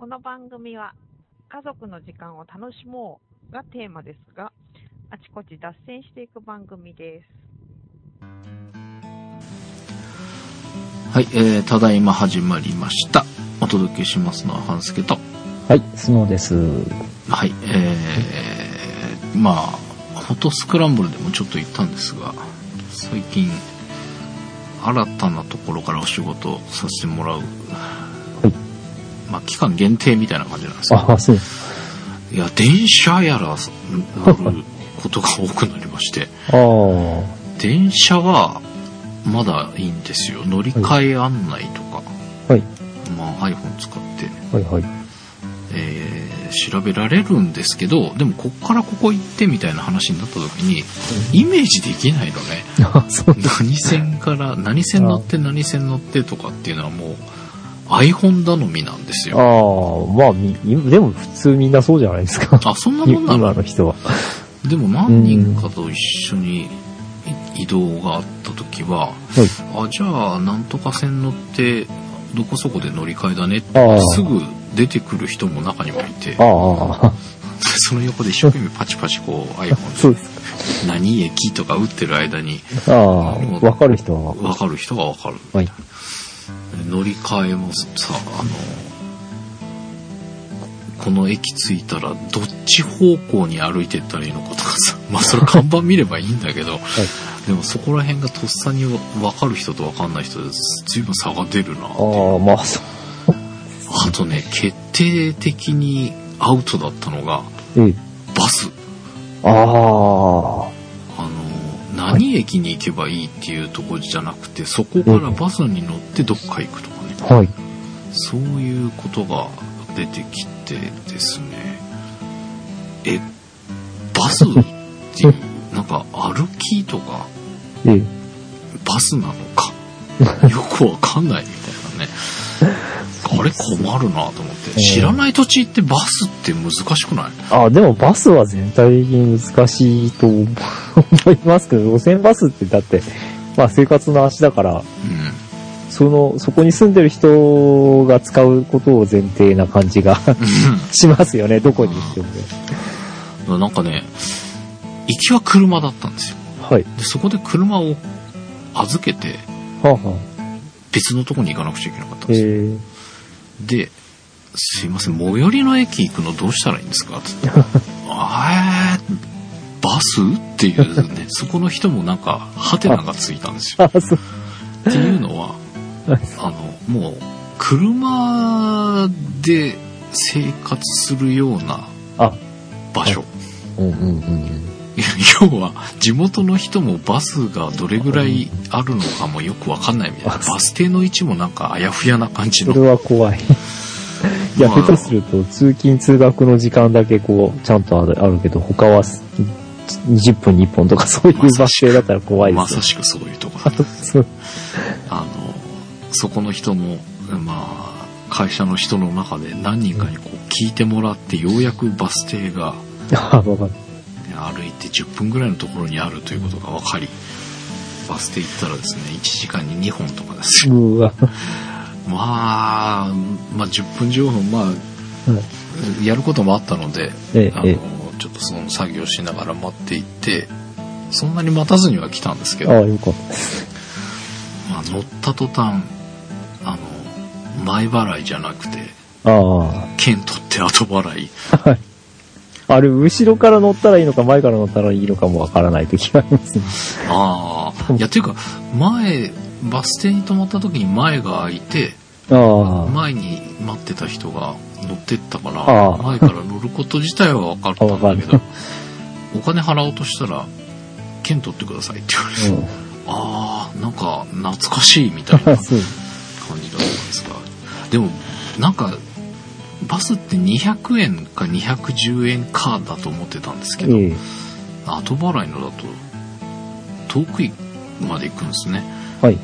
この番組は家族の時間を楽しもうがテーマですが、あちこち脱線していく番組です。はい、えー、ただいま始まりました。お届けしますのは半助と。はい、スノーです。はい、えー、まあ、フォトスクランブルでもちょっと言ったんですが、最近、新たなところからお仕事させてもらう、まあ、期間限定みたいな感じなんですけど、あ、そう。いや、電車やら乗ることが多くなりまして、電車はまだいいんですよ。乗り換え案内とか、はい、まあ、iPhone 使って、はい、はい。えー調べられるんですけど、でもこっからここ行ってみたいな話になった時に、イメージできないのね。何線から、何線乗って何線乗ってとかっていうのはもう iPhone 頼みなんですあよ。あ、まあ、み、でも普通みんなそうじゃないですか。あ、そんなもんな今のの人は。でも何人かと一緒に移動があった時は、はい。あ、じゃあ、なんとか線乗って、どこそこで乗り換えだねってああすぐ出てくる人も中にはいて、ああ、その横で一生懸命パチパチこう iPhone で何駅とか打ってる間にか。ああ、わかる人はわか分かる人が分かる。る。はい。乗り換えもさ、あの、この駅着いたらどっち方向に歩いてったらいいのかとかさ、まあそれ看板見ればいいんだけど、でもそこら辺がとっさに分かる人と分かんない人で随分差が出るなああ、まあ、そう。あとね、決定的にアウトだったのが、ええ。バス。ああ、何駅に行けばいいっていうところじゃなくて、そこからバスに乗ってどっか行くとかね。はい。そういうことが出てきてですね。え、バスっていう、なんか歩きとかええ。バスなのか、よくわかんないみたいなね。あれ困るなと思って。知らない土地行ってバスって難しくない？ああ、でもバスは全体的に難しいと思いますけど、路線バスってだって、まあ生活の足だから、うん。その、そこに住んでる人が使うことを前提な感じがしますよね、どこに行ってもね。なんかね、行きは車だったんですよ。はい。で、そこで車を預けて、はあ、は別のとこに行かなくちゃいけなかったんあ、ですよ。えで、すいません、最寄りの駅行くのどうしたらいいんですか？つって。あー、バス？っていうね、そこの人もなんか、ハテナがついたんですよ。っていうのは、あの、もう、車で生活するようなあ、場所。うんうんうん。要は、地元の人もバスがどれぐらいあるのかもよくわかんないみたいな。バス停の位置もなんかあやふやな感じその。れは怖い。いや、まあ下手すると、通勤通学の時間だけこう、ちゃんとあるあるけど、他はす20分に1本とかそういうバス停だったら怖いですよ。まさしくそういうとこだった。そうあの、そこの人の、まあ、会社の人の中で何人かにこう聞いてもらって、ようやくバス停が あ、わかる。歩いて10分ぐらいのところにあるということが分かり、バス停行ったらですね、1時間に2本とかですよ。まあ、まあ10分15分、まあ、やることもあったので、あのちょっとその作業しながら待っていって、そんなに待たずには来たんですけどえ。あ、あ、よかった。まあ、乗った途端、あの、前払いじゃなくて、あ券取って後払い。あ。れ、後ろから乗ったらいいのか、前から乗ったらいいのかもわからない時がありますね。ああ。いや、ていうか、前、バス停に止まった時に前が開いて、あ前に待ってた人が乗ってったから、前から乗ること自体は分かったんだけど、お金払おうとしたら、券取ってくださいって言われて、あ。うん。ああ、なんか懐かしいみたいな 感じ。だったんですが。でも、なんか、バスって200円か210円かだと思ってたんですけど、ええ。後払いのだと、遠くまで行くんですね。はい。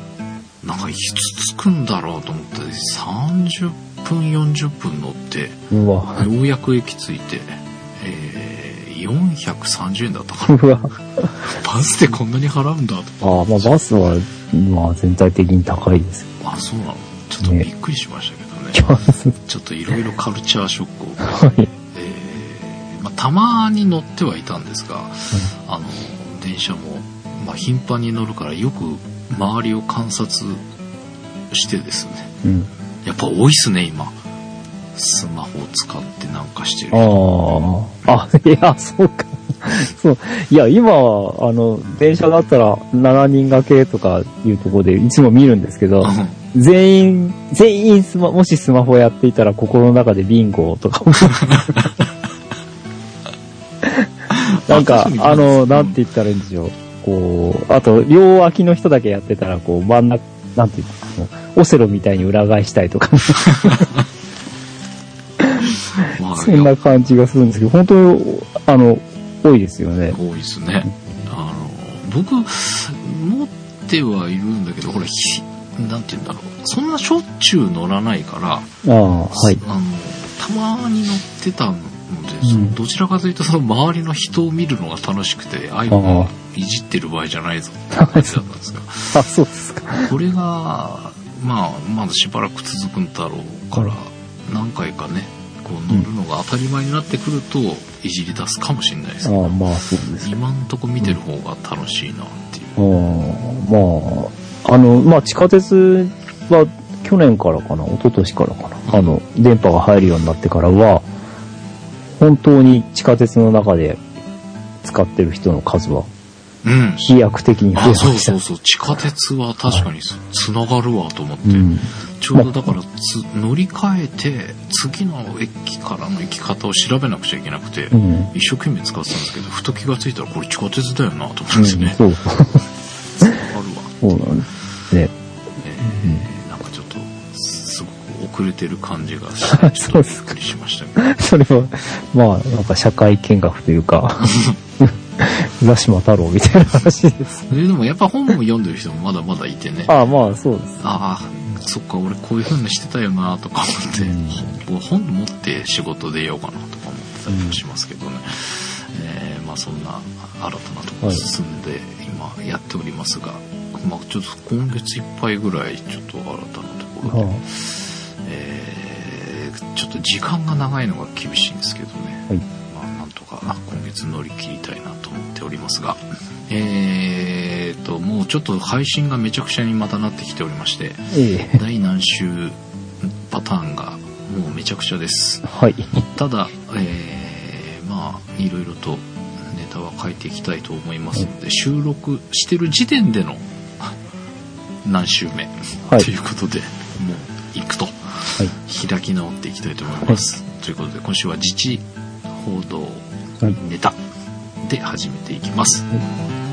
なんかいつ着くんだろうと思って、30分、40分乗って。ようやく駅着いて、えー、430円だったかな。うわ。バスでこんなに払うんだと。ああ、まあバスは、まあ全体的に高いですよ。あ、そうなのちょっとびっくりしましたけどね。きます。ちょっといろいろカルチャーショックをはい。えーまあ、たまに乗ってはいたんですが、あの電車も、まあ、頻繁に乗るからよく周りを観察してですねうん。やっぱ多いっすね今スマホを使ってなんかしてるあ人あ。あ、いや、そうか。そう。いや、今は、あの、電車だったら7人掛けとかいうところでいつも見るんですけど、全員、全員スマ、もしスマホやっていたら心の中でビンゴとか なんかあの、なんて言ったらいいんでしょう。こう、あと、両脇の人だけやってたら、こう、真ん中、なんて言ったの、オセロみたいに裏返したいとか、まあそんな感じがするんですけど、本当に、あの、多いですよね。多いですねあの僕持ってはいるんだけどほらひなんて言うんだろう。そんなしょっちゅう乗らないからああ、はい。あのたまに乗ってたので、うん。どちらかというとその周りの人を見るのが楽しくて iPhone をいじってる場合じゃないぞ。って感じだったんですがあ、そうですか。これがまあまだしばらく続くんだろうから何回かねこう乗るのが当たり前になってくるといじり出すかもしれないですけど、ああ、まあ、そうです今んとこ見てる方が楽しいなっていう、あまあ、あの、まあ、地下鉄は去年からかな、一昨年からかな、あの、電波が入るようになってからは、本当に地下鉄の中で使ってる人の数はうん。飛躍的に増えあました。そうそうそう。地下鉄は確かにつつながるわと思って、うん。ちょうどだからつ乗り換えて次の駅からの行き方を調べなくちゃいけなくて、うん。一生懸命使ってたんですけどふと気がついたらこれ地下鉄だよなと思ってね、そう、るわ、そうなんです遅れてる感じがしてちょっとびっくりしました けどそれは、まあ、なんか社会見学というか、浦島太郎みたいな話です。ででもやっぱ本も読んでる人もまだまだいてね。ああ、まあ、そうです。ああそっか俺こういう風にしてたよなとか思って、うん。本本持って仕事出ようかなとか思ってたりもしますけどね、えーまあそんな新たなとこ進んで今やっておりますが、まあちょっと今月いっぱいぐらいちょっと新たなところで、はえーちょっと時間が長いのが厳しいんですけどね、はい。まあなんとか今月乗り切りたいなと思っておりますが。えーともうちょっと配信がめちゃくちゃにまたなってきておりましてあ、ええ。第何週パターンがもうめちゃくちゃです。はい。ただ、えーまあいろいろとネタは変えていきたいと思いますので収録してる時点での何週目、はい。ということでもう行くと。はい。開き直っていきたいと思います、ということで今週は自治報道はい。ネタで始めていきます、ス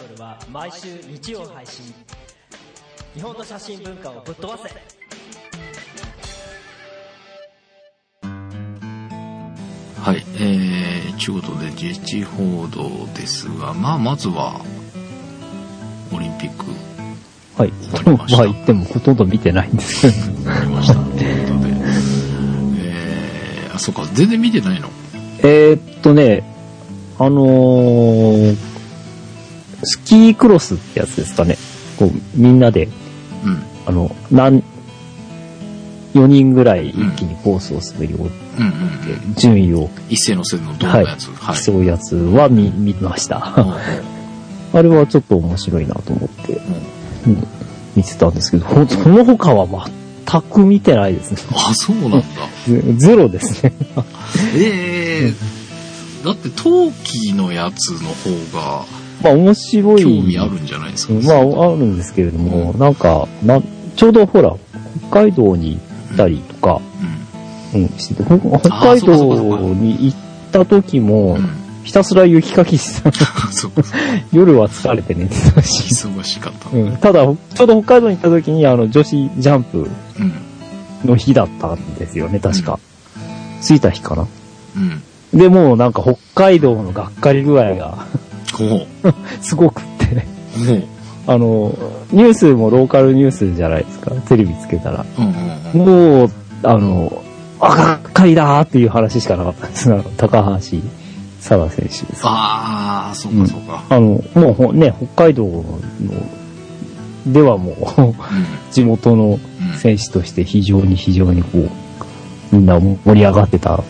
フォトスクランブルは毎週日曜配信。日本の写真文化をぶっ飛ばせ。はい、えー、ということで、自治報道ですが、まあ、まずは、オリンピック。はい。終わりました。まあ言ってもほとんど見てないんです。けど。終わりました。ということで、えー、あ、そうか、全然見てないの。えーっとね、あのー、スキークロスってやつですかね。こう、みんなで、うん。あの、なん、4人ぐらい一気にコースを滑り降りう。て、順位を一斉の線のどんなやつ？はい。競うやつは見、見ました。あれはちょっと面白いなと思って、うんうん見てたんですけど、ほんその他は全く見てないですね。あ、そうなんだ。ゼ ゼロですね。えー、だって冬季のやつの方がまあ面白い。興味あるんじゃないですか？まあ、あるんですけれども、なんか、な、ちょうどほら、北海道に行ったりとか、うん。うん、してて、ほ北海道に行った時も、うん。ひたすら雪かきしてた。夜は疲れて寝てたし。忙しかった。うん、ただ、ちょうど北海道に行った時に、あの、女子ジャンプうん。の日だったんですよね、確か。着いた日かな。うん。で、もうなんか北海道のがっかり具合が、ほ すごくって。あの、ニュースもローカルニュースじゃないですか。テレビつけたら。うんうんうん。もう、あの、あ、がっかりだーっていう話しかなかったんです。あの高橋沙羅選手です。ああ、そうかそうか。あの、もうほね、北海道の、ではもう、うん。地元のうん。選手として非常に非常にこう、みんな盛り上がってた。あ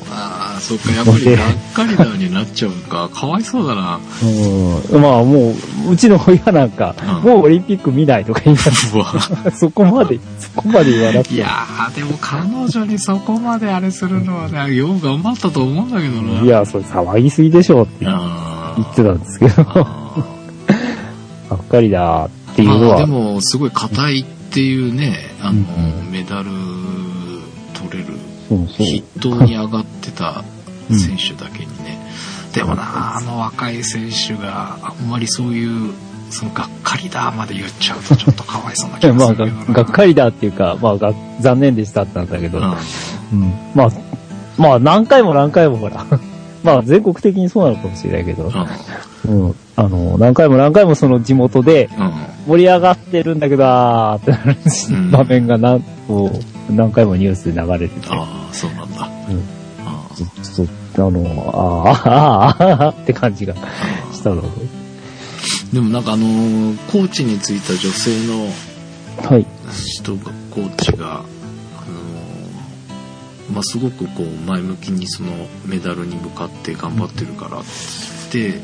あ、そっか、やっぱりがっかりだになっちゃうか。かわいそうだな。うん、まあもう、うちの親なんか、うんもうオリンピック見ないとか言いな。がら、そこまで、そこまで言わなくていやー、でも彼女にそこまであれするのはね、よう頑張ったと思うんだけどな。いや、それ騒ぎすぎでしょってあ言ってたんですけど、あが っかりだってーいうのは、まあでも、すごい硬いっていうね、あの、うんメダル。筆頭に上がってた選手だけにね。でもな、あの若い選手があんまりそういう、そのがっかりだまで言っちゃうとちょっとかわいそうな気がまするけどな。がっかりだっていうか、まあ、が残念でしたってなんだけど、うん。うんまあ、まあ、何回も何回もほら、まあ、全国的にそうなのかもしれないけど、うん。うん、あの、何回も何回もその地元でうん。盛り上がってるんだけど、あーってなるうん場面が何、こう、何回もニュースで流れてて、ああ、そうなんだ。うんああちょっと、あの、あーあー、あーあーって感じがしたので、でもなんかあのーコーチについた女性のはい。人が、コーチが、あのーまあ、すごくこう前向きにそのメダルに向かって頑張ってるからって、なんか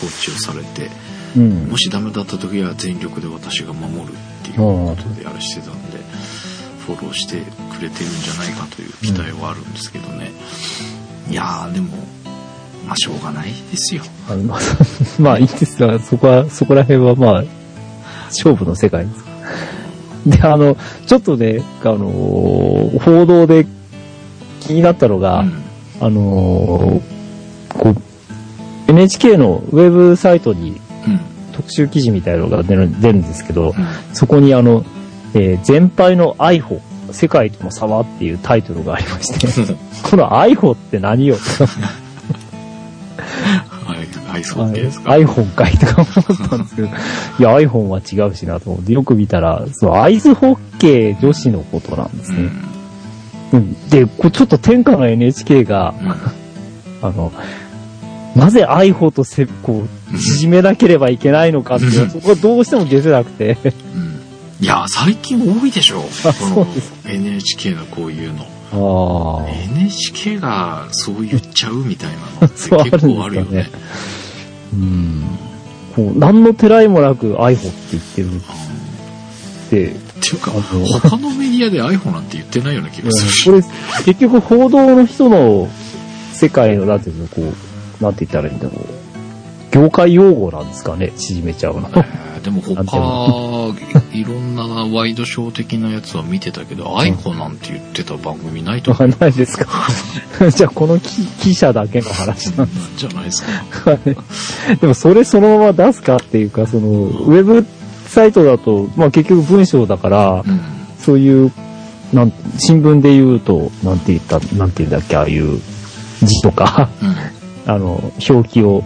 コーチをされて、うんも。しダメだった時は全力で私が守るっていうことであれしてたんで、フォローしてくれてるんじゃないかという期待はあるんですけどね。いやー、でも、まあしょうがないですよ。あのまあ、まあいいですが、そこは、そこら辺はまあ、勝負の世界です。で、あの、ちょっとね、あのー報道で気になったのが、うん。あのーこう、NHK のウェブサイトにうん。特集記事みたいなのが出る出るんですけど、うん。そこにあの、えー全敗のアイホ、世界との差はっていうタイトルがありまして、このアイホって何よ iPhone か？い。とか思ったんですけど、いや、iPhone は違うしなと思って、よく見たら、そう、アイスホッケー女子のことなんですね。うん。うんで、こうちょっと天下の NHK が、あの、なぜアイホとせ、こう、縮めなければいけないのかっていうのは、そこはどうしても出せなくて、うん。うんいや、最近多いでしょ。あこの NHK のこういうの。ああ。NHK がそう言っちゃうみたいなのって 結構あるよね。うん。こう、何のてらいもなくアイホって言ってるうんって、っていうか、他のメディアで iPhone なんて言ってないような気がするし。これ、結局報道の人の世界の、なんていうの、こう、なんて言ったらいいんだろう。業界用語なんですかね、縮めちゃうの。えーでも他、いろんなワイドショー的なやつは見てたけど、iPhone なんて言ってた番組ないと思う。ないですか？じゃあ、この記記者だけの話なんなんじゃないですか。でも、それそのまま出すかっていうか、その、ウェブサイトだと、まあ結局文章だから、うん。そういう、なん、新聞で言うと、なんて言った、なんて言うんだっけ、ああいう字とか、うん。あの、表記を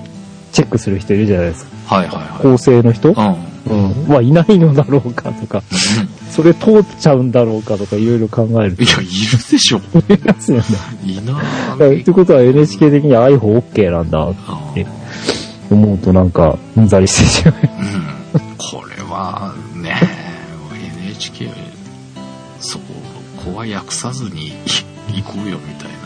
チェックする人いるじゃないですか。はいはいはい。構成の人？うん。うん。はいないのだろうかとか、それ通っちゃうんだろうかとかいろいろ考えるといや、いるでしょ。思いますよね。いなだからってことは NHK 的には iPhone OK なんだって思うとなんか、うんざりしてしまう。うん。これは、ね、NHK、そこ、ここは訳さずに行こうよみたいな。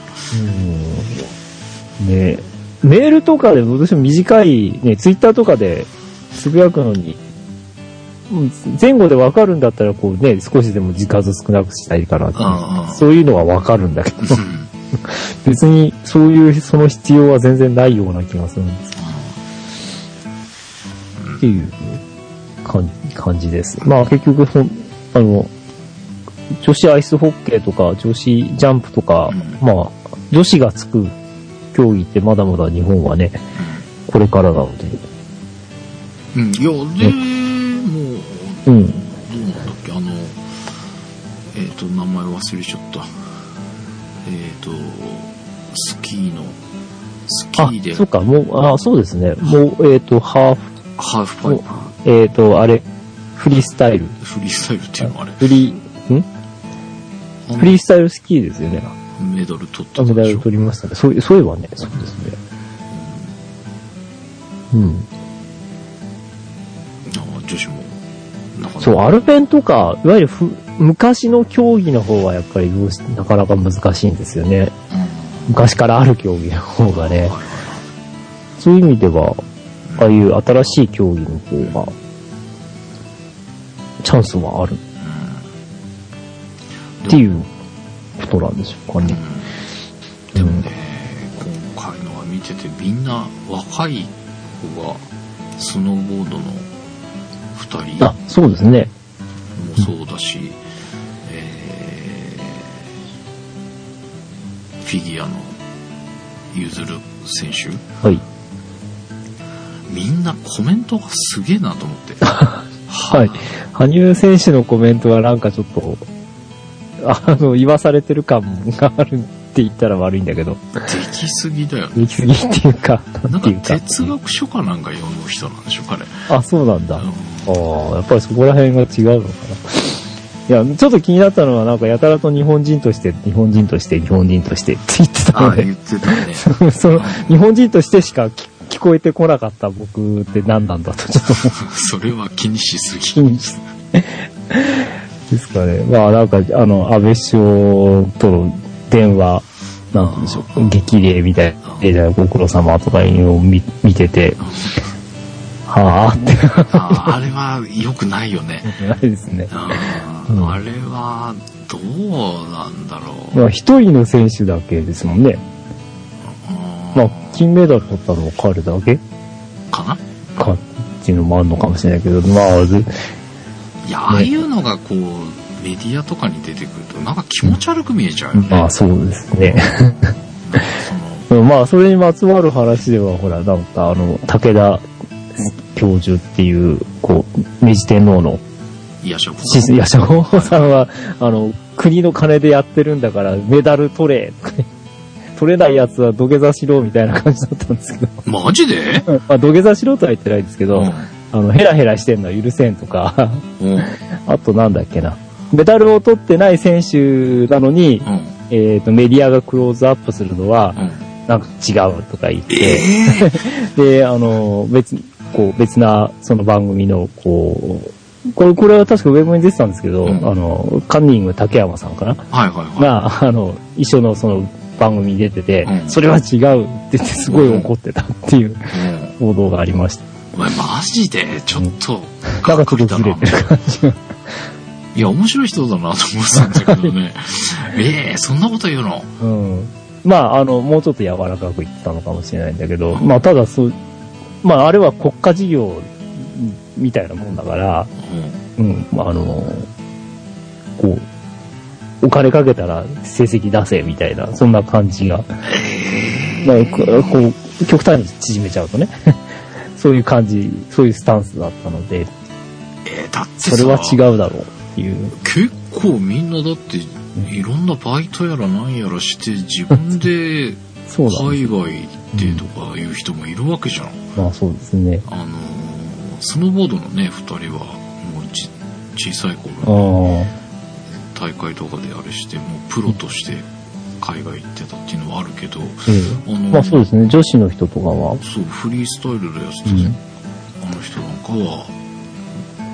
うんねメールとかでどうしても短い、ね、ツイッターとかでつぶやくのに、うん前後でわかるんだったら、こうね、少しでも時間数少なくしたいかなってう。んうん。そういうのはわかるんだけど、うん。別にそういう、その必要は全然ないような気がするんです。っていう感感じです。まあ結局あの、女子アイスホッケーとか女子ジャンプとか、うまあ、女子がつく競技ってまだまだ日本はね、これからなので。うん。いや、でも、うん。どうなんだっけ、あの、えっ、と、名前忘れちゃった。えっ、と、スキーの、スキあー、でそっか、もう、あ、そうですね。もう、えっ、と、ハーフ、ハーフパイプ、えっ、と、あれ、フリースタイル。フリースタイルっていうのあれ、フリー、ん？フリースタイルスキーですよね。メダル取ったあメダルでしょ。取りましたね。そうそういえばね、そうですね。うん。あ女子も、なかなか。そう、アルペンとか、いわゆるふ昔の競技の方はやっぱりどうしなかなか難しいんですよね。昔からある競技の方がね。そういう意味では、ああいう新しい競技の方が、チャンスはあるっていうことなんでしょうかね。でもね、今回のは見ててみんな若い子がスノーボードの2人あ、そうですね。もそうだし、えーフィギュアのゆずる選手はい。みんなコメントがすげえなと思って。はい。羽生選手のコメントはなんかちょっと、あの、言わされてる感があるって言ったら悪いんだけど、できすぎだよね。行き過ぎっていうか、ななんていうか。哲学書かなんか読む人なんでしょ、彼。あ、そうなんだ。うんああ、やっぱりそこら辺が違うのかな。いや、ちょっと気になったのは、なんかやたらと日本人として、日本人として、日本人としてって言ってたああ、ので言、ってたね。その、日本人としてしか聞聞こえてこなかった僕って何なんだと、ちょっと それは気にしすぎ。気にしですかね。まあなんか、あの、安倍首相との電話、なんでしょう、激励みたいな、えじゃあご苦労様とかいうのを見見てて、はぁってあああれは良くないよね。ないですね。うんああれは、どうなんだろう。まあ一人の選手だけですもんね。うんまあ、金メダル取ったのは彼だけ？かな？かっていうのもあるのかもしれないけど、まあ、ずいや、ああいうのがこう、メディアとかに出てくると、なんか気持ち悪く見えちゃうよね。まあそうですね。まあ、それにまつわる話では、ほら、なんか、あの、武田教授っていう、こう、明治天皇の、いや、職しいや、将軍さんは、あの、国の金でやってるんだから、メダル取れ、取れないやつは土下座しろ、みたいな感じだったんですけど、マジでまあ、土下座しろとは言ってないんですけど、うんあの、ヘラヘラしてんのは許せんとか、うん。あとなんだっけな。メダルを取ってない選手なのに、うん。えっ、と、メディアがクローズアップするのは、うん。なんか違うとか言って、ええ で、あの、別、こう、別な、その番組の、こう、これ、これは確かウェブに出てたんですけど、うんあの、カンニング竹山さんかな？はいはいはが、あの、一緒のその番組に出てて、うんそれは違うって言ってすごい怒ってたっていうい。うん。報道がありました。お前マジでちょっと、かっとずれてる感じが。いや、面白い人だなと思ってたんだけどね。ええそんなこと言うの？うん。まあ、あの、もうちょっと柔らかく言ってたのかもしれないんだけど、まあ、ただそう、まあ、あれは国家事業みたいなもんだから、うん。うん、まあ、あの、こう、お金かけたら成績出せみたいな、そんな感じが、まあ、ここう、極端に縮めちゃうとね、そういう感じ、そういうスタンスだったので、えーだってさそれは違うだろうっていう。結構みんなだって、いろんなバイトやら何やらして、自分で。海外行ってとかいう人もいるわけじゃん。まあそうですね。あのースノーボードのね、二人は、もうち小さいあ頃にあ、大会とかであれして、もうプロとして海外行ってたっていうのはあるけど、えあのえ。まあそうですね。女子の人とかは、そう、フリースタイルでやってた、うんあの人なんかは、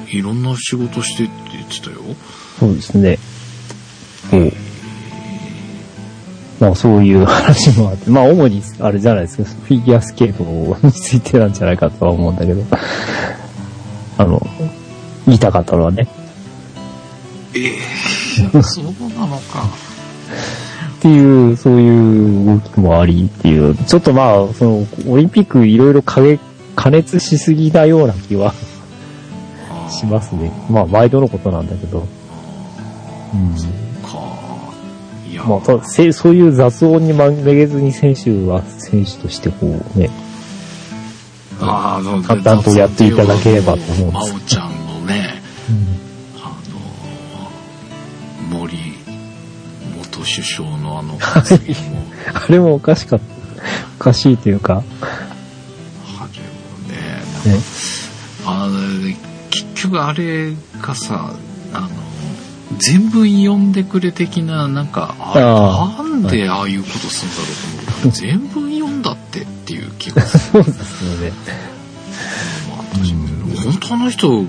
いろんな仕事してって言ってたよ。そうですね。こう。まあそういう話もあって、まあ主にあれじゃないですか、フィギュアスケートについてなんじゃないかとは思うんだけど、あの、言いたかったのはね、ええ そうなのか。っていう、そういう動きもありっていう、ちょっとまあ、その、オリンピックいろいろ加加熱しすぎなような気はしますね。まあ毎度のことなんだけど。うん。か。いや、まあ、ただせそういう雑音にまめげずに選手は選手としてこうね、ああの淡々とやっていただければと思うんです真央ちゃんのね、あ首相のあの発言も、あれもおかしかった。難しいというか、あれもね、ね。あれ結局あれがさ、あの、全文読んでくれ的な、なんか、あれあなんでああいうことするんだろうと思う。全文読んだってっていう気がする。そうですよね。まあ私本当あの人、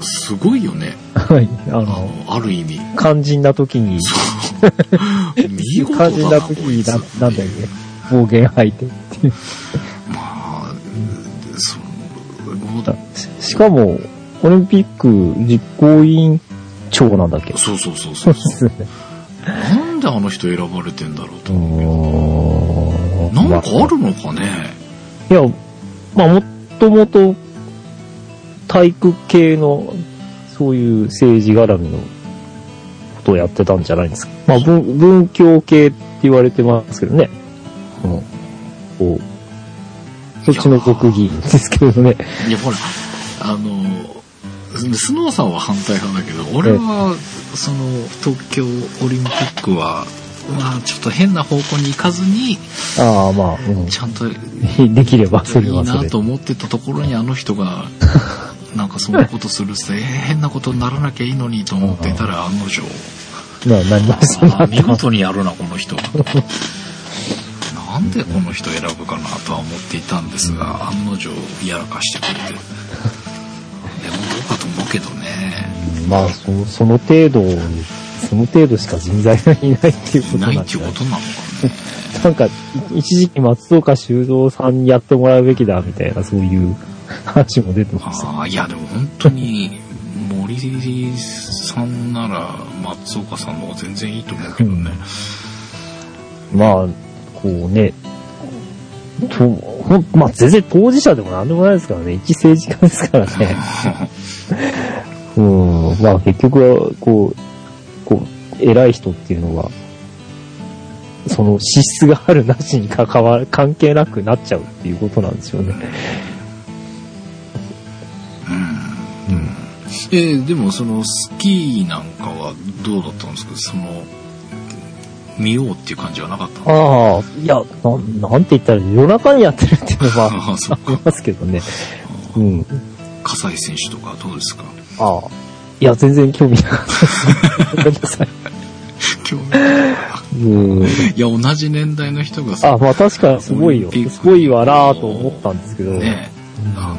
すごいよね。はい。ああの、の、ある意味。肝心な時に、見事だな肝心な時にな、なんだっけ、暴言吐いてっていう。まあ、その、ししかも、オリンピック実行委員長なんだっけ？そうそうそうそうそう。なんであの人選ばれてんだろうと思うけなんかあるのかね？いや、まあ、もともと、体育系の、そういう政治絡みのことをやってたんじゃないですか。まあ、文、文教系って言われてますけどね。うん。こう、そっちの国議員ですけどね。いや、ほら、あの、スノーさんは反対派だけど、俺は、その、東京オリンピックは、まあ、ちょっと変な方向に行かずに、ああ、まあ、うん。ちゃんとい できれば、それいはそれ。なと思ってたところにあの人が、なんかそんなことするって、えー変なことにならなきゃいいのにと思ってたら案の定、な、なりましたあ見事にやるな、この人は。なんでこの人選ぶかなとは思っていたんですが、案の定やらかしてくれて。でもどうかと思うけどね。まあ、そその程度、その程度しか人材がいないっていうこいないっとなんでていうことなのかね。なんか、い一時期松岡修造さんにやってもらうべきだ、みたいな、そういう話も出てました。ああ、いやでも本当に森さんなら松岡さんの方が全然いいと思うけどね。まあ、こうね、とほまあ、全然当事者でもなんでもないですからね。一政治家ですからね。うん。まあ結局は、こう、こう、偉い人っていうのは、その資質があるなしに関わる、関係なくなっちゃうっていうことなんですよね。えーでもそのスキーなんかはどうだったんですか？その、見ようっていう感じはなかったの？ああ、いや、ななんて言ったら夜中にやってるっていうのは ありか。ますけどね。うん。葛西選手とかどうですか？ああ。いや、全然興味なかったです。ごめんなさい。興味ないうん。いや、同じ年代の人がさ、あ、まあ確かにすごいよすごいわなぁと思ったんですけど。ね、うんあの、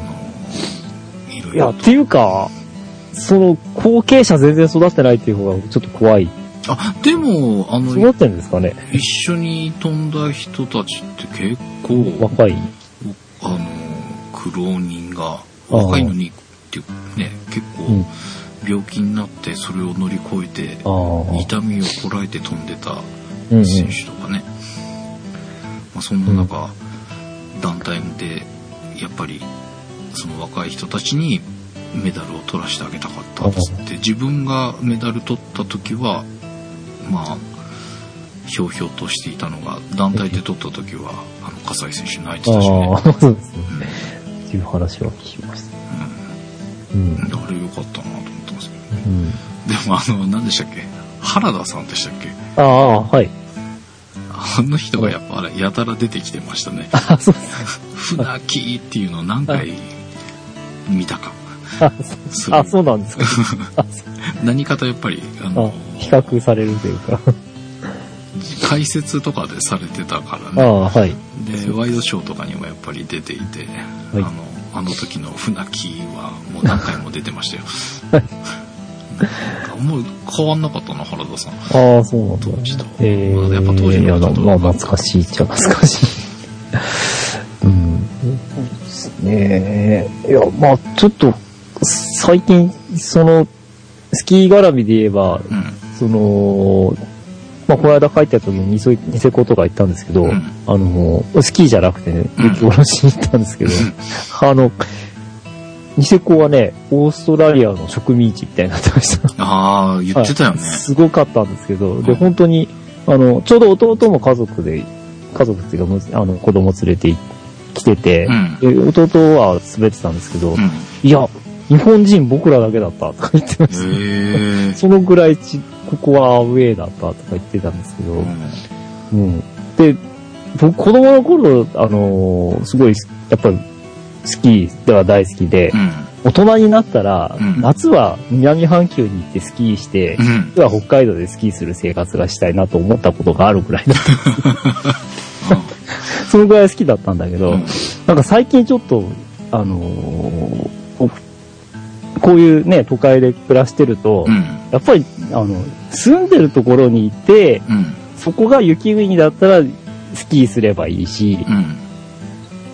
いろいいや、っていうか、その後継者全然育ってないっていう方がちょっと怖い。あ、でも、あの、育ってるんですかね一緒に飛んだ人たちって結構、若い。あの、苦労人が、若いのに、っていうね、結うん構、病気になってそれを乗り越えて。痛みをこらえて飛んでたうんうん。選手とかね、まあ、そんな中、団体でやっぱりその若い人たちにメダルを取らせてあげたかったっつって自分がメダル取った時はまあひょうひょうとしていたのが団体で取った時はあの葛西選手泣いてたしねああ、そうですね。っていう話は聞きました。うん。うん、あれ良かったなと思ってますけどうん。でもあの何でしたっけ？原田さんでしたっけ？ああ、はい。あの人がやっぱあれやたら出てきてましたねあ、そうです。船木っていうのを何回見たか。あそれあ、そうなんですか。あ 何かとやっぱり、ああの、比較されるというか。解説とかでされてたかあらね。あ、はい。で、ワイドショーとかにもやっぱり出ていて、はいあの、あの時の船木はもう何回も出てましたよ。はいもう変わんなかったな、原田さん。ああ、そうなんだ。当時とええまあやっぱ当時の人とまあ、懐かしいっちゃ懐かしい。うん。そうですね。いや、まあ、ちょっと、最近、その、スキー絡みで言えば、うん。その、まあ、この間帰った時にニセニセコとか行ったんですけど、うんあの、スキーじゃなくてね、うん雪下ろしに行ったんですけど、あの、ニセコはね、オーストラリアの植民地みたいになってました。ああ、言ってたよね。はいすごかったんですけど、で、うん本当に、あの、ちょうど弟も家族で、家族っていうかむ、あの、子供連れて来てて、うん。で弟は滑ってたんですけど、うん。いや、日本人僕らだけだったとか言ってました。そのぐらいち、ここはアウェーだったとか言ってたんですけど、うんうん。で、僕子供の頃、あのーすごい、やっぱりスキーでは大好きでう、ん。大人になったら、うん夏は南半球に行ってスキーしてう、ん。冬は北海道でスキーする生活がしたいなと思ったことがあるぐらいだ。そのぐらい好きだったんだけど、うんなんか最近ちょっと、あのーこういうね、都会で暮らしてると、うん。やっぱり、あの、住んでるところにいて、うん。そこが雪国だったらスキーすればいいし、うん。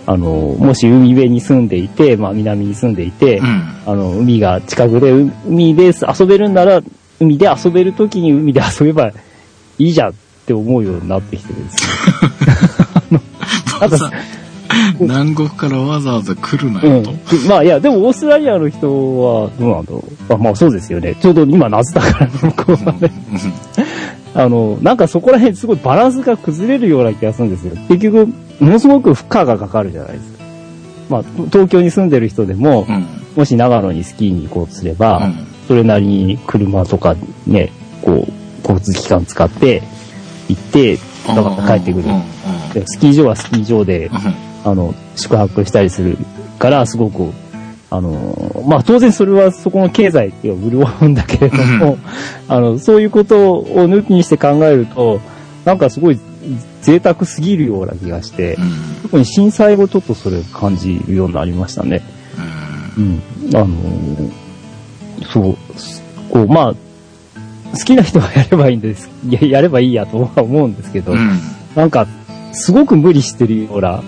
あの、もし海辺に住んでいて、まあ南に住んでいて、うん。あの、海が近くで海で遊べるんなら、海で遊べるときに海で遊べばいいじゃんって思うようになってきてるんですよ。南国からわざわざ来るなうんよと。。まあいや、でもオーストラリアの人はどうなんだろう。あまあそうですよね。ちょうど今夏だからね、向こうはね。あの、なんかそこら辺すごいバランスが崩れるような気がするんですよ。結局、ものすごく負荷がかかるじゃないですか。まあ、東京に住んでる人でも、うん。うん。もし長野にスキーに行こうとすれば、うんそれなりに車とかね、こう、交通機関使って行って、だから帰ってくるスキー場はスキー場で、うん。あの、宿泊したりするから、すごく、あの、まあ当然それはそこの経済っていうのは潤うんだけれども、あの、そういうことを抜きにして考えると、なんかすごい贅沢すぎるような気がして、うん。特に震災後ちょっとそれ感じるようになりましたね。うん。うん。あのそう、こう、まあ、好きな人はやればいいんです。ややればいいやとは思うんですけど、うん。なんか、すごく無理してるような、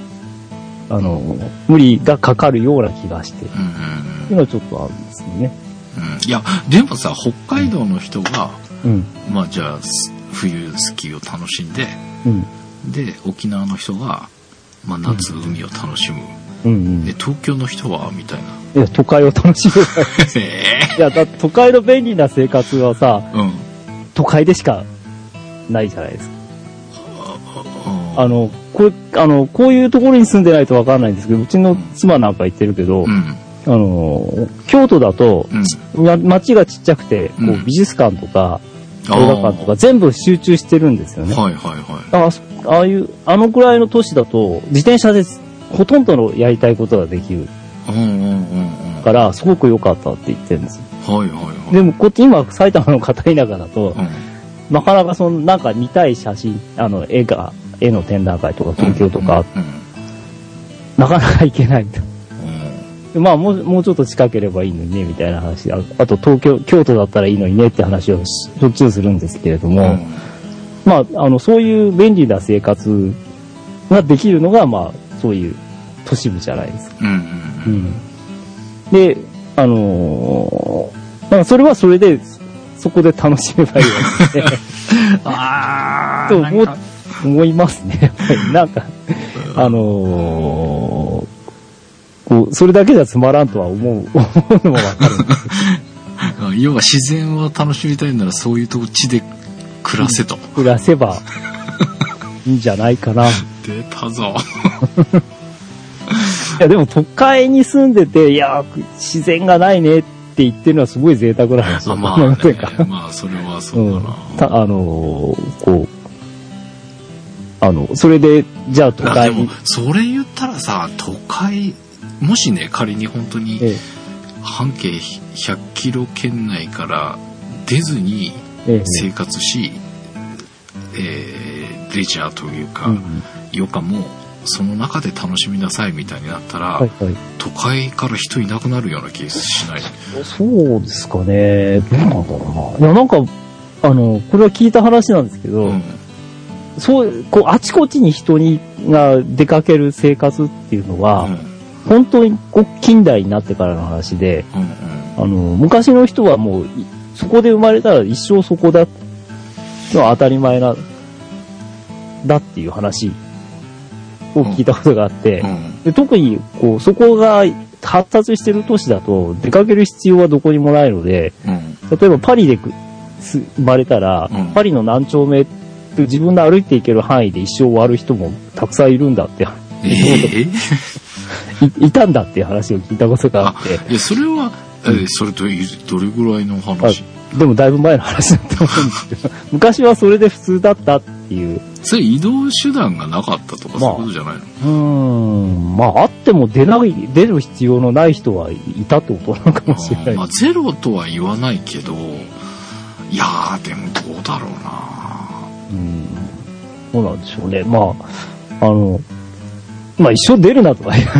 あの、無理がかかるような気がして、っていうのはちょっとあるんですよね。うん。いや、でもさ、北海道の人が、うん。まあじゃあ、す冬スキーを楽しんで、うん。で、沖縄の人が、まあ夏海を楽しむ。うんうん。で、東京の人は、みたいな。いや、都会を楽しめばいい。えいや、だって都会の便利な生活はさ、えうん。都会でしかないじゃないですか。ああの、これ、あの、こういうところに住んでないとわかんないんですけど、うちの妻なんか言ってるけど、うん。あの、京都だと、うん。ま街がちっちゃくて、こう美術館とかあ映画館とか全部集中してるんですよね。はいはいはだからそああいう、あのくらいの都市だと、自転車でほとんどのやりたいことができるい。うんうんうんうん。から、すごく良かったって言ってるんですよ。はいはいはい。でも、こっち今、埼玉の片田舎だと、うん。なかなかその、なんか見たい写真、あの、絵が、絵の展覧会とか東京とか、うん。なかなか行けないと。うん。でまあ、もう、もうちょっと近ければいいのにね、みたいな話。ああと、東京、京都だったらいいのにねって話をししょっちゅうするんですけれども、うんまあ、あの、そういう便利な生活ができるのが、まあ、そういう都市部じゃないですか。うんうんううん。ん。で、あのーなんかそれはそれで、そこで楽しめばいいわけで、あ と思思いますね。やっぱり、なんか、あのーこう、それだけじゃつまらんとは思う、思うのもわかるんですけど 要は自然を楽しみたいならそういう土地で暮らせと。暮らせばいいんじゃないかな。い出たぞ。や、でも都会に住んでて、いや、自然がないねって言ってるのはすごい贅沢な話だとまあ、ねまあそれはそううだんな。。た、あのーこう、あの、それで、じゃあ都あでもそれ言ったらさ都会もしね仮に本当にえ半径100キロ圏内から出ずにえ、ええ、生活し、えーレジャーというか、うん余暇もその中で楽しみなさいみたいになったら、はいはい。都会から人いなくなるような気がしない。そうですかね。どうなんだろうな。いや、なんか、あの、これは聞いた話なんですけど、うん。そう、こう、あちこちに人に、が出かける生活っていうのうは、ん。本当にこう近代になってからの話で、うん。あの、昔の人はもう、いそこで生まれたら一生そこだ、のは当たり前な、だっていう話を聞いたことがあって、うん。で特に、こう、そこが発達してる都市だと、出かける必要はどこにもないので、うん。例えばパリで生まれたら、うんパリの何丁目って自分で歩いていける範囲で一生終わる人もたくさんいるんだって、ええい いたんだっていう話を聞いたことがああって、、いや、それは、えーそれといどれぐらいの話？でもだいぶ前の話だと思うんですけど、昔はそれで普通だったっていう。それ移動手段がなかったとかまあそういうことじゃないの、うーん。まあ、あっても出ない、出る必要のない人はいたってことなのかもしれない。まあ、ゼロとは言わないけど、いやー、でもどうだろうなうん。そうなんでしょうね。まあ、あの、まあ一生出るなとは言わ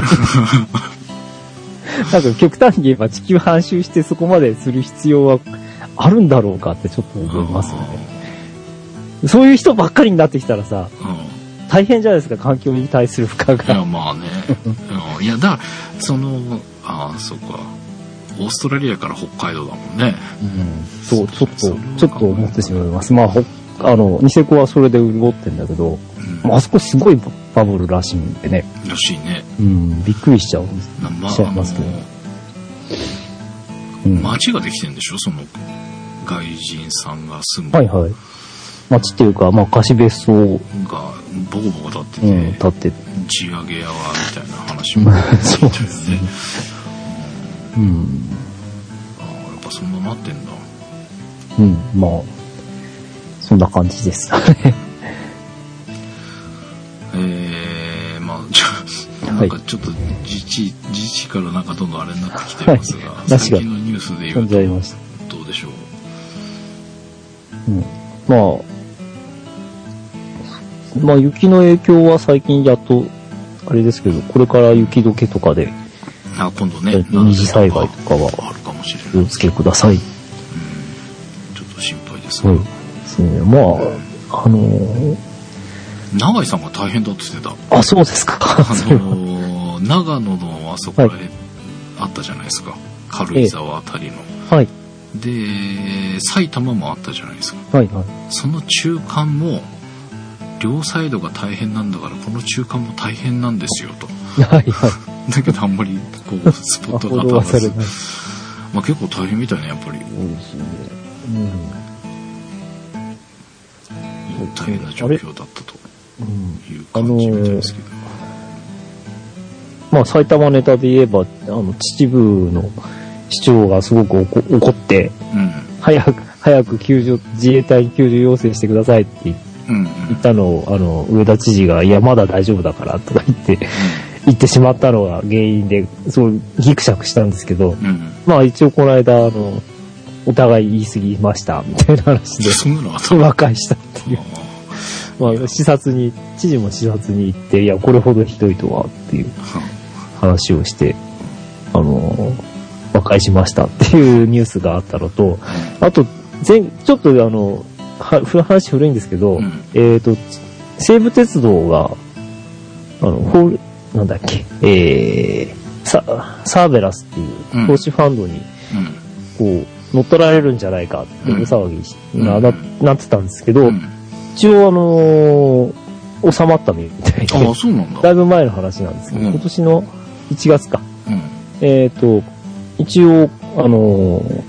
な んか極端に言えば地球半周してそこまでする必要はあるんだろうかってちょっと思いますよね。そういう人ばっかりになってきたらさ、うん。大変じゃないですか、環境に対する負荷いや、が。まあね。うんいや、だから、その、ああ、そうか。オーストラリアから北海道だもんね。うんそう、ちょっと、ちょっと思ってしまいます。まあ、ほあの、ニセコはそれで潤ってんだけど、うん。あそこすごいバブルらしいんでね。らしいね。うん、びっくりしちゃうんです。なまあ、しちゃあいますけどの、うん。町ができてんでしょ？その、外人さんが住む。はいはい。町っていうか、まあ、貸別荘、うん、が、ボコボコ立ってて、建って、地上げ屋は、みたいな話も そうですねね。うん。ああ、やっぱそんななってんだ。うん、まあ、そんな感じです。えー、まあ、じゃないんかちょっと自治、自治からなんかどんどんあれになってきてますが、はい最近のニュースで言飛うんと。どうでしょう？うん。まあ、まあ、雪の影響は最近やっと、あれですけど、これから雪解けとかであ、今度ね、二次災害とかはあるかもしれない。お気をつけください。ちょっと心配ですはい。ね。ですね。まあ、あのー永井さんが大変だって言ってた。あ、そうですか。あの ー、長野のあそこらへんあったじゃないですか。軽井沢あたりの。はい。で、埼玉もあったじゃないですか。はい、はい。その中間も、両サイドが大変なんだから、この中間も大変なんですよと。はい、はい。だけどあんまり、こう、スポットが当たらず。まあ結構大変みたいね、やっぱり。そうですね。うん。大変な状況だったとうん。いう感じみたいですけど。まあ、埼玉ネタで言えば、あの、秩父の市長がすごく怒怒って、うん。早く、早く救助、自衛隊に救助要請してくださいって言ったのを、あの、上田知事が、いや、まだ大丈夫だから、とか言って、言ってしまったのが原因で、そう、ギクシャクしたんですけど、うん。うん。まあ一応この間、あの、お互い言い過ぎました、みたいな話で、そんなのあ和解したっていう。まあ、視察に、知事も視察に行って、いや、これほどひどいとは、っていう話をして、あの、和解しましたっていうニュースがあったのと、あと、前、ちょっとあの、は話古いんですけど、うん。えっ、と、西武鉄道が、あの、ホール、なんだっけ、えー、ササーベラスっていう投資ファンドに、うん。こう、乗っ取られるんじゃないかっていう騒ぎしうんなななってたんですけど、うん。一応あのー収まったみたいで、ああ、そうなんだ。だいぶ前の話なんですけど、うん今年の1月か。うん。えっ、と、一応、あのー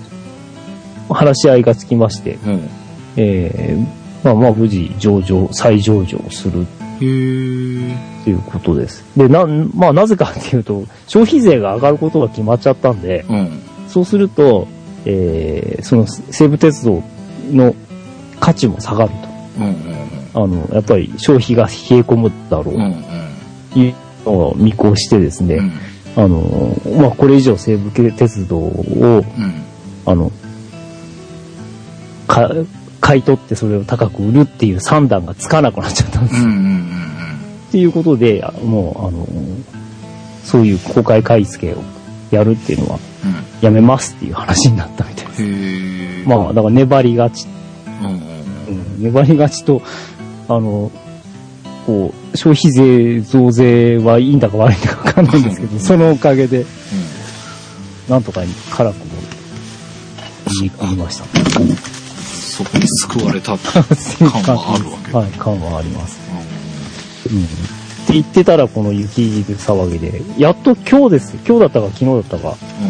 話し合いがつきまして、うん。えー、まあまあ無事上場、再上場するへえ。ということです。で、な、まあなぜかっていうと、消費税が上がることが決まっちゃったんで、うん。そうすると、えー、その西武鉄道の価値も下がるうん。うん。と。あの、やっぱり消費が冷え込むだろううん。うん。というのを見越してですね、うん。あの、まあこれ以上西武鉄道を、うん。あの、か、買い取ってそれを高く売るっていう算段がつかなくなっちゃったんですよ。うん。うん。っていうことで、あもう、あの、そういう公開買い付けをやるっていうのはうん。やめますっていう話になったみたいです。まあ、だから粘りがち、うん。うん。うん、粘りがちと、あの、こう、消費税増税はいいんだか悪いんだかわかんないんですけど、そのおかげで、なんとかに辛くも言い込みました。そこに救われた感はあるわけ。はい、感はあります。うん。って言ってたら、この雪騒ぎで、やっと今日です。今日だったか昨日だったか、うん。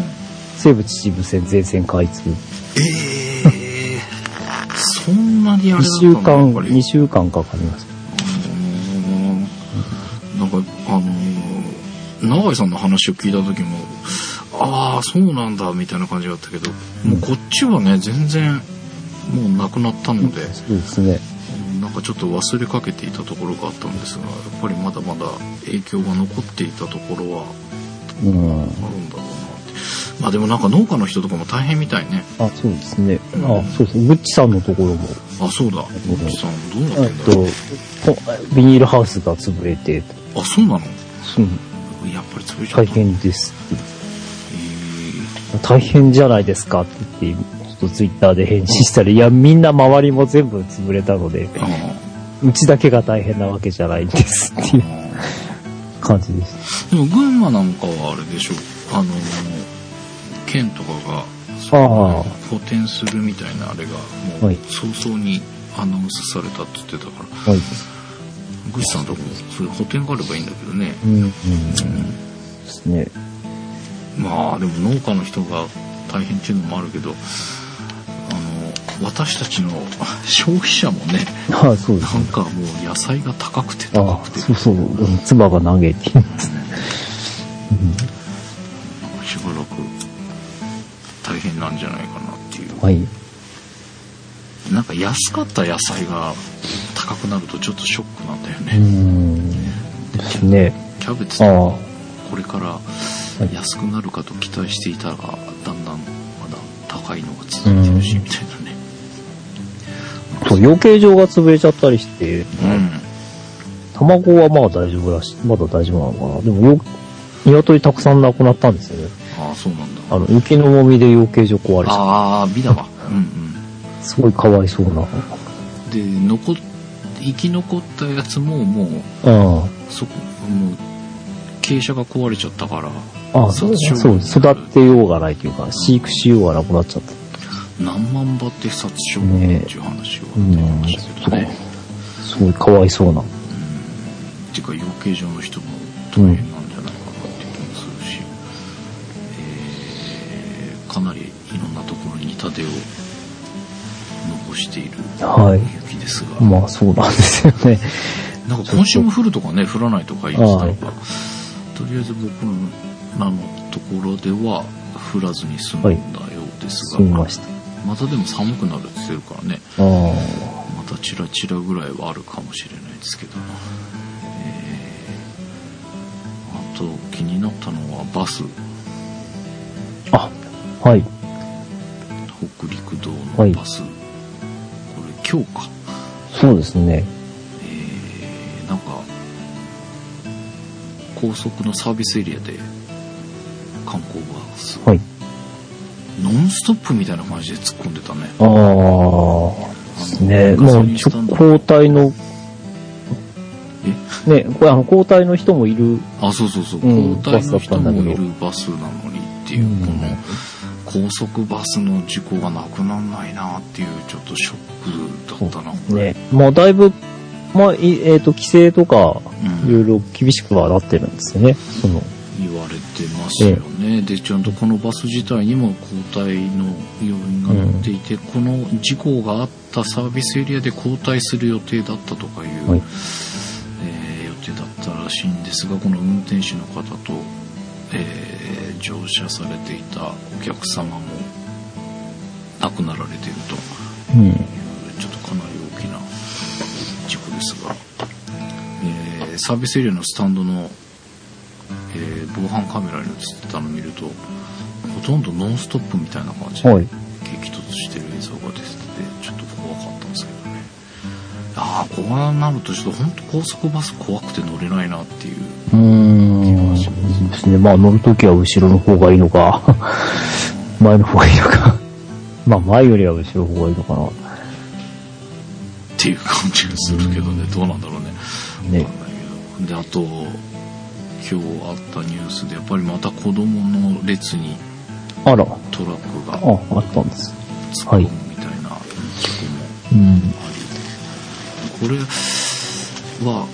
西武秩父線全線開通。ええそんなにあれだ2った週間、っぱり2週間かかります。うんなんか、あのー、永井さんの話を聞いた時も、ああ、そうなんだ、みたいな感じだったけど、もうこっちはね、全然、もうなくなったので、そうですね。なんかちょっと忘れかけていたところがあったんですがやっぱりまだまだ影響が残っていたところはうん。あるんあでもなんか農家の人とかも大変みたいね。あ、そうですね。うん。あ、そうそう。ぐっちさんのところも、あそうだ。ん奥さんどうなえっってんだろう。と、こビニールハウスが潰れて、あそうなの？う。ん、やっぱり潰れちゃった。大変ですって。え大変じゃないですかって言って、ちょっとツイッターで返信したら、いや、みんな周りも全部潰れたので、ー、あうちだけが大変なわけじゃないんですっていうー。感じです。でも群馬なんかはあれでしょあの県とかが補填するみたいなあれがもはいう早々にアナウンスされたって言ってたからはい。グッチさんとこもそういう補填があればいいんだけどね、うん、うん。ですね。まあでも農家の人が大変っていうのもあるけどあの私たちの消費者もねあそうですね。なんかもう野菜が高くてあ高くてそうそう。うん妻が投げて。うんしなんじゃないかなっていうはい。なんか安かった野菜が高くなるとちょっとショックなんだようね、ん。ですね。キャベツあと。これから安くなるかと期待していたらだんだんまだ高いのが続いてるしうんみたいなねそう、養鶏場が潰れちゃったりして、うん卵はまあ大丈夫らしい。まだ大丈夫なのかな。でも、よ、鶏たくさん亡くなったんですよね。ああそうなんだあの、雪の重みで養鶏場壊れちゃっああビだわ うんうんた。すごいかわいそうな。で残っ生き残ったやつももうあそこもう傾斜が壊れちゃったからあ。ああ、そう殺そう、傷育てようがないというか、飼育しようがなくなっちゃった。何万羽って殺傷っていう話がうん出てましたけどねすごいかわいそうな。っていうか養鶏場の人も大変なかなりいろんなところに痛手を残しているはい。雪ですが、まあ、そうなんですよね。なんか今週も降るとかね降らないとか言ってたのが、はい。とりあえず僕らのところでは降らずに済んだようですが、すみました。でも寒くなるって言ってるからね。あまたチラチラぐらいはあるかもしれないですけど、えーあと気になったのはバスはい。北陸道はいのバス、これ今日かそうですね。えーなんか高速のサービスエリアで観光バス、はい。ノンストップみたいな感じで突っ込んでたねああ。ですね。もう、交代の、ね、これあの、交代の人もいる。あそうそうそう、うん交代の人もいるバスなのにっていう、うんこの高速バスの事故がなくならないなっていうちょっとショックだったな、これ。ね。まあ、だいぶ、まあ、いえっ、と、規制とか、うん。いろいろ厳しくはなってるんですよね。その、言われてますよね、でちゃんとこのバス自体にも交代の要因が載っていて、この事故があったサービスエリアで交代する予定だったとかいう、はい。えー予定だったらしいんですがこの運転手の方と、えー乗車されていたお客様も亡くなられているとうん。ちょっとかなり大きな事故ですが、えーサービスエリアのスタンドの、えー防犯カメラに映ってたのを見るとほとんどノンストップみたいな感じではい。激突してる映像が出ててちょっと怖かったんですけどねああこうなるとちょっと本当高速バス怖くて乗れないなっていうう。ですね。まあ、乗るときは後ろの方がいいのか、前の方がいいのか。まあ、前よりは後ろの方がいいのかっていう感じがするけどねどうなんだろうねな。ねであと今日あったニュースでやっぱりまた子供の列にあら、トラックがあ、あったんです。突っ込むみたいな事故もうん。あり、これは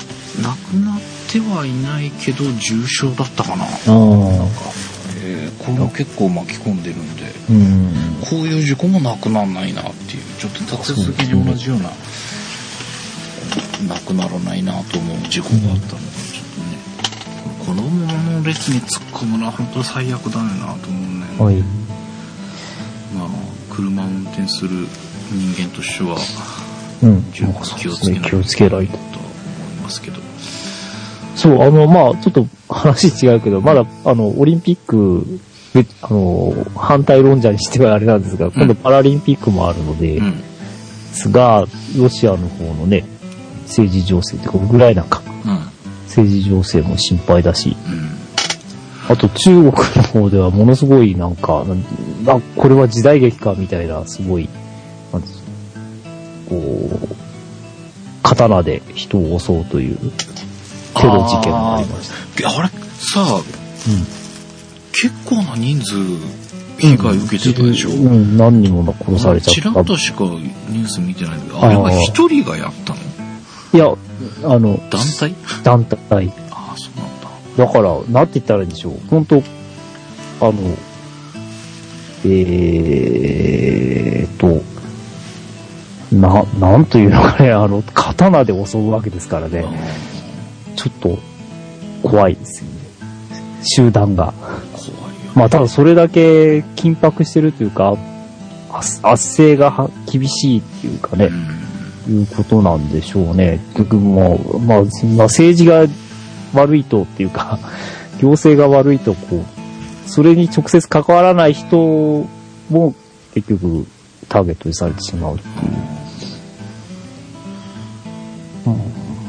なくなってはいないけど重症だったかな、ああ。えーこれも結構巻き込んでるんでうん。こういう事故もなくならないなっていうちょっと立て続けに同じようななくならないなと思う事故があったのでちょっとね子供の列に突っ込むのは本当に最悪だよなと思うね、はい。まあ車を運転する人間としてはうん。気をつけないですね。と思いますけど。そう、あの、まあ、ちょっと話違うけど、まだ、あの、オリンピック、であの、反対論者にしてはあれなんですが、今度パラリンピックもあるので、うん。ですが、ロシアの方のね、政治情勢というか、ウクライナか、うん。政治情勢も心配だし、うん。あと中国の方ではものすごいなんか、なこれは時代劇かみたいな、すごい、こう、刀で人を襲うというテロ事件もありました。あれ？さあ、うん結構な人数被害受けてたでしょ、うん、何人も殺されちちらゃっ。ったとしかニュース見てないんだけど、あれは一人がやったの？いや、あの、団体？団体。ああ、そうなんだ。だから、なんて言ったらいいんでしょう。本当あの、えーと、な、なんというのかね、あの、刀で襲うわけですからね。ちょっと、怖いですよね。集団が。怖いよ。まあ、ただそれだけ緊迫してるというか、圧圧政がは厳しいっていうかね、うん。いうことなんでしょうね。結局もう、まあ、まあ、政治が悪いとっていうか、行政が悪いと、こう、それに直接関わらない人も結局ターゲットにされてしまうっていう。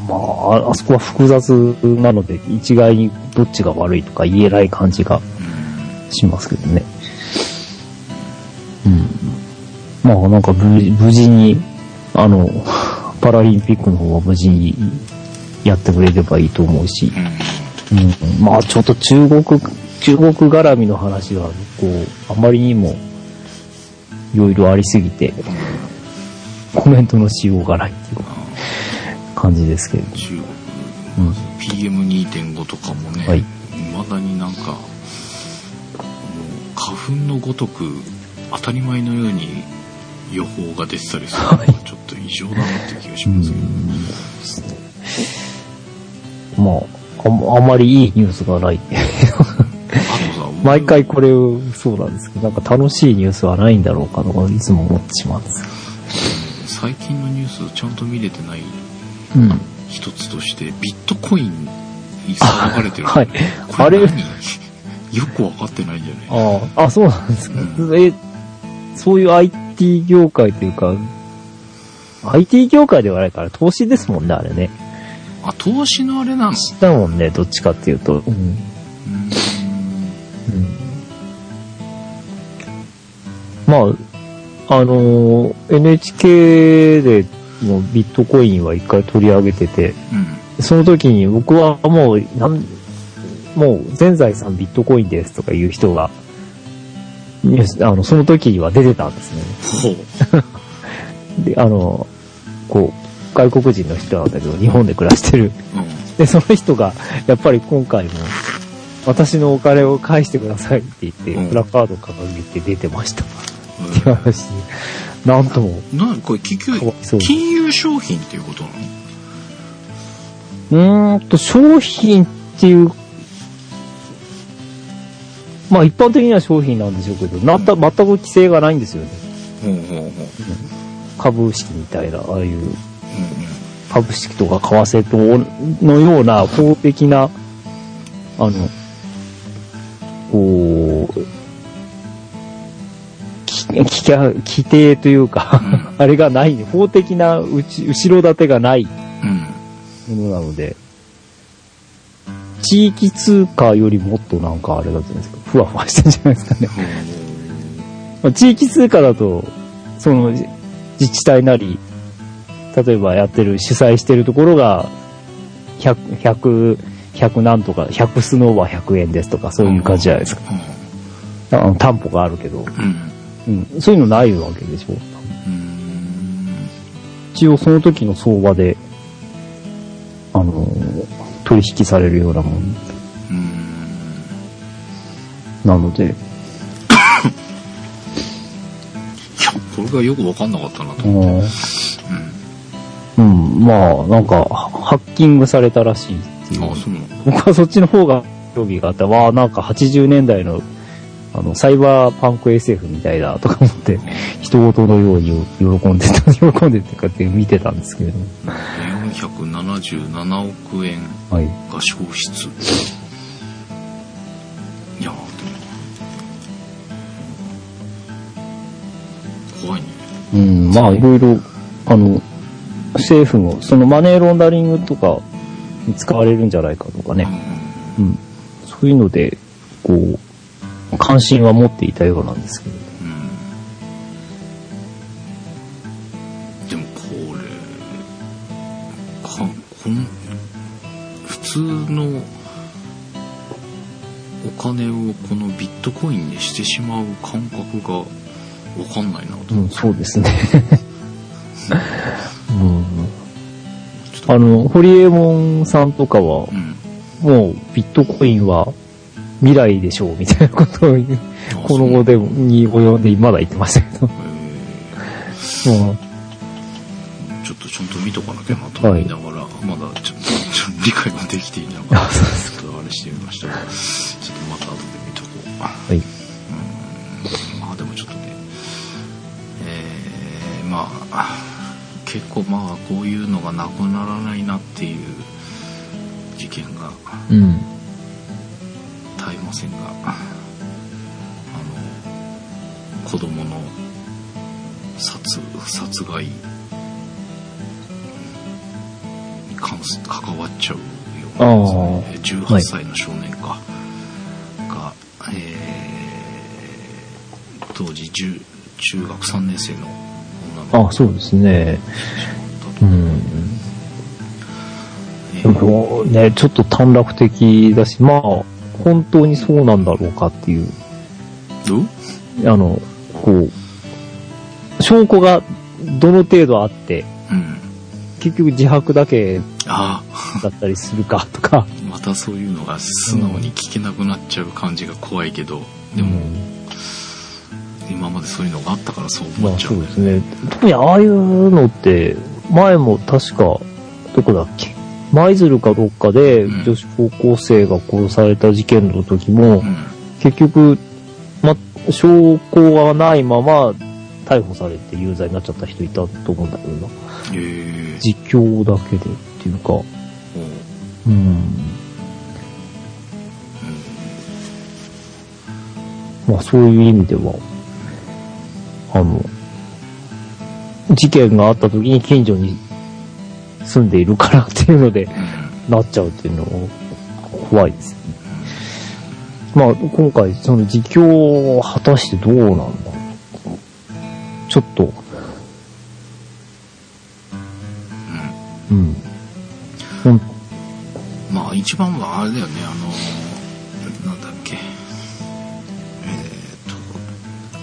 まあ、あそこは複雑なので、一概にどっちが悪いとか言えない感じがしますけどね。うん。まあなんか無事無事に、あの、パラリンピックの方は無事にやってくれればいいと思うし、うん。うん、まあちょっと中国、中国絡みの話は、こう、あまりにも、いろいろありすぎて、コメントのしようがないっていう感じですけれど。中国、うん。PM2.5 とかもね、はい未だになんか、もう花粉のごとく当たり前のように予報が出てたりするのがちょっと異常だなって気がしますけど、まあ、ああまりいいニュースがない。毎回これを、そうなんですけど、なんか楽しいニュースはないんだろうかとか、いつも思ってしまうんです。最近のニュースちゃんと見れてないうん。一つとして、ビットコインに騒がれてるはい。あれ何？よくわかってないんじゃないああ、あ、そうなんですか。うえ、そういう IT 業界というか、IT 業界ではないから投資ですもんね、あれね。あ、投資のあれなの？だもんね、どっちかっていうと。うん。うん。まあ、あのー NHK でもビットコインは一回取り上げてて、うん。その時に僕はもう、なん、もう全財産ビットコインですとかいう人が、ニュースあの、その時には出てたんですね。で、あの、こう、外国人の人なんだけど、日本で暮らしてる。うん。で、その人が、やっぱり今回も、私のお金を返してくださいって言って、うんプラカード掲げて出てました。って話で、なんとも、なこれ結局金融商品っていうことなの？うーんと、商品っていう、まあ一般的には商品なんでしょうけど、なった、全く規制がないんですよね。ほうほうほう。株式みたいな、ああいううん。株式とか為替とのような法的な、あの、こう、きき規定というか、あれがない、法的なうち後ろ盾がないうん。うん。ものなので、地域通貨よりもっとなんかあれだったんですか、ふわふわしてるんじゃないですかね。まあ地域通貨だと、その自自治体なり、例えばやってる、主催してるところが、100、100、100何とか、100スノーは100円ですとか、そういう感じじゃないですか。あの担保があるけど、うん。うん、そういうのないわけでしょ。うん。一応その時の相場で、あのー取引されるようなもんうん。なので、いや、これがよくわかんなかったなとう思って。ん、うん、まあ、なんか、ハッキングされたらしいっていううん。あ、そうなの僕はそっちの方が興味があった。わあ、なんか80年代の、ああの、サイバーパンク SF みたいだとか思って、人事のように喜んでた、喜んでってかって見てたんですけれども。477億円はい。が消失。いやー、でも、怖いね。うん、まあ、いろいろ、あの、政府の、そのマネーロンダリングとかに使われるんじゃないかとかね。うん。そういうので、こう、関心は持っていたようなんですけど。うん。うん。でもこれ、か、こん、普通のお金をこのビットコインにしてしまう感覚がわかんないなと。うん、そうですね。うん。あの、ホリエモンさんとかはう、ん。もうビットコインは未来でしょうみたいなことを言うあこの後でもに及んでまだ言ってましたけど。んちょっとちゃんと見とかなきゃなと思いながら、まだちょっと理解ができていながら、あちょっとあれしてみましたが、ちょっとまた後で見とこう。はい。うんまあでもちょっとね、えー、まあ、結構まあこういうのがなくならないなっていう事件がうん。ませんが、あの、子供の殺、殺害に関す関わっちゃうようなですね、18歳の少年か、が、えー、当時10中学3年生の女の子。あ、そうですね。う。ん。えでもね、ちょっと短絡的だし、まあ、本当にそうなんだろうかっていう、あの、こう、証拠がどの程度あって、うん。結局自白だけあだったりするかとか。あ、またそういうのが素直に聞けなくなっちゃう感じが怖いけど、でも、今までそういうのがあったからそうまあ思っちゃそううですね。特にああいうのって、前も確か、どこだっけ？舞鶴かどっかでうん女子高校生が殺された事件の時も、うん。結局、ま、証拠がないまま逮捕されて有罪になっちゃった人いたと思うんだけどな。実況だけでっていうか、うん。まあそういう意味では、あの、事件があった時に近所に住んでいるからっていうのでうん。なっちゃうっていうのは怖いですよね。まあ今回その自供を果たしてどうなんだちょっと、うん。ほんまあ一番はあれだよね、あの、なんだっけ。えっ、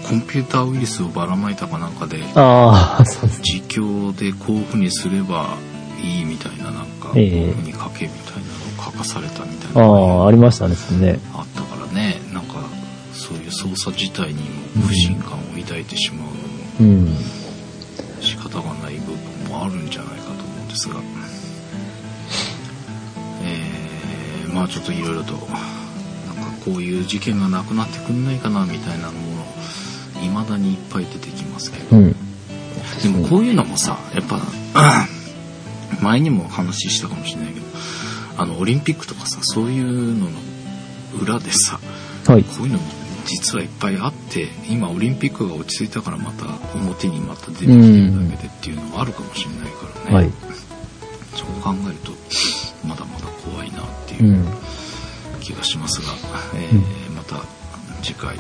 と、コンピューターウイルスをばらまいたかなんかで、ああ、そうです。自供でこういうふうにすればいいみたいな、なんか、こうええいうに書けみたいなのを書かされたみたいあな。あ、ありましたね、それね。あったからね、なんか、そういう捜査自体にも不信感を抱いてしまうのもうん。仕方がない部分もあるんじゃないかと思うんですが、えー、まあちょっといろいろと、なんかこういう事件がなくなってくんないかなみたいなもの、未だにいっぱい出てきますけど、うん。でもこういうのもさ、やっぱ、前にも話したかもしれないけど、あの、オリンピックとかさ、そういうのの裏でさ、はい。こういうの実はいっぱいあって、今オリンピックが落ち着いたからまた表にまた出てきてるだけでっていうのがあるかもしれないからね。はい。そう考えると、まだまだ怖いなっていううん気がしますが、えーまた次回、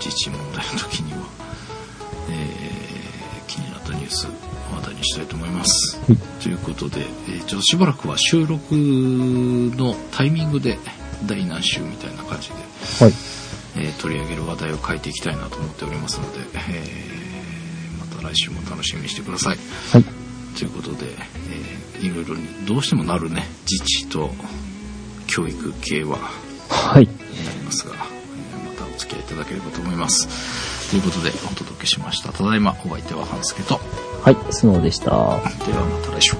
自治問題の時には、えー気になったニュース話題にしたいと思います。はいということで、えーちょっとしばらくは収録のタイミングで第何週みたいな感じで、はい。えー取り上げる話題を変えていきたいなと思っておりますので、えーまた来週も楽しみにしてください。はい。ということで、えーいろいろにどうしてもなるね、自治と教育系ははい。なりますが、えーまたお付き合いいただければと思います。ということで、お届けしました。ただいま、お相手は半助と、はい、スノーでした。ではまた来週。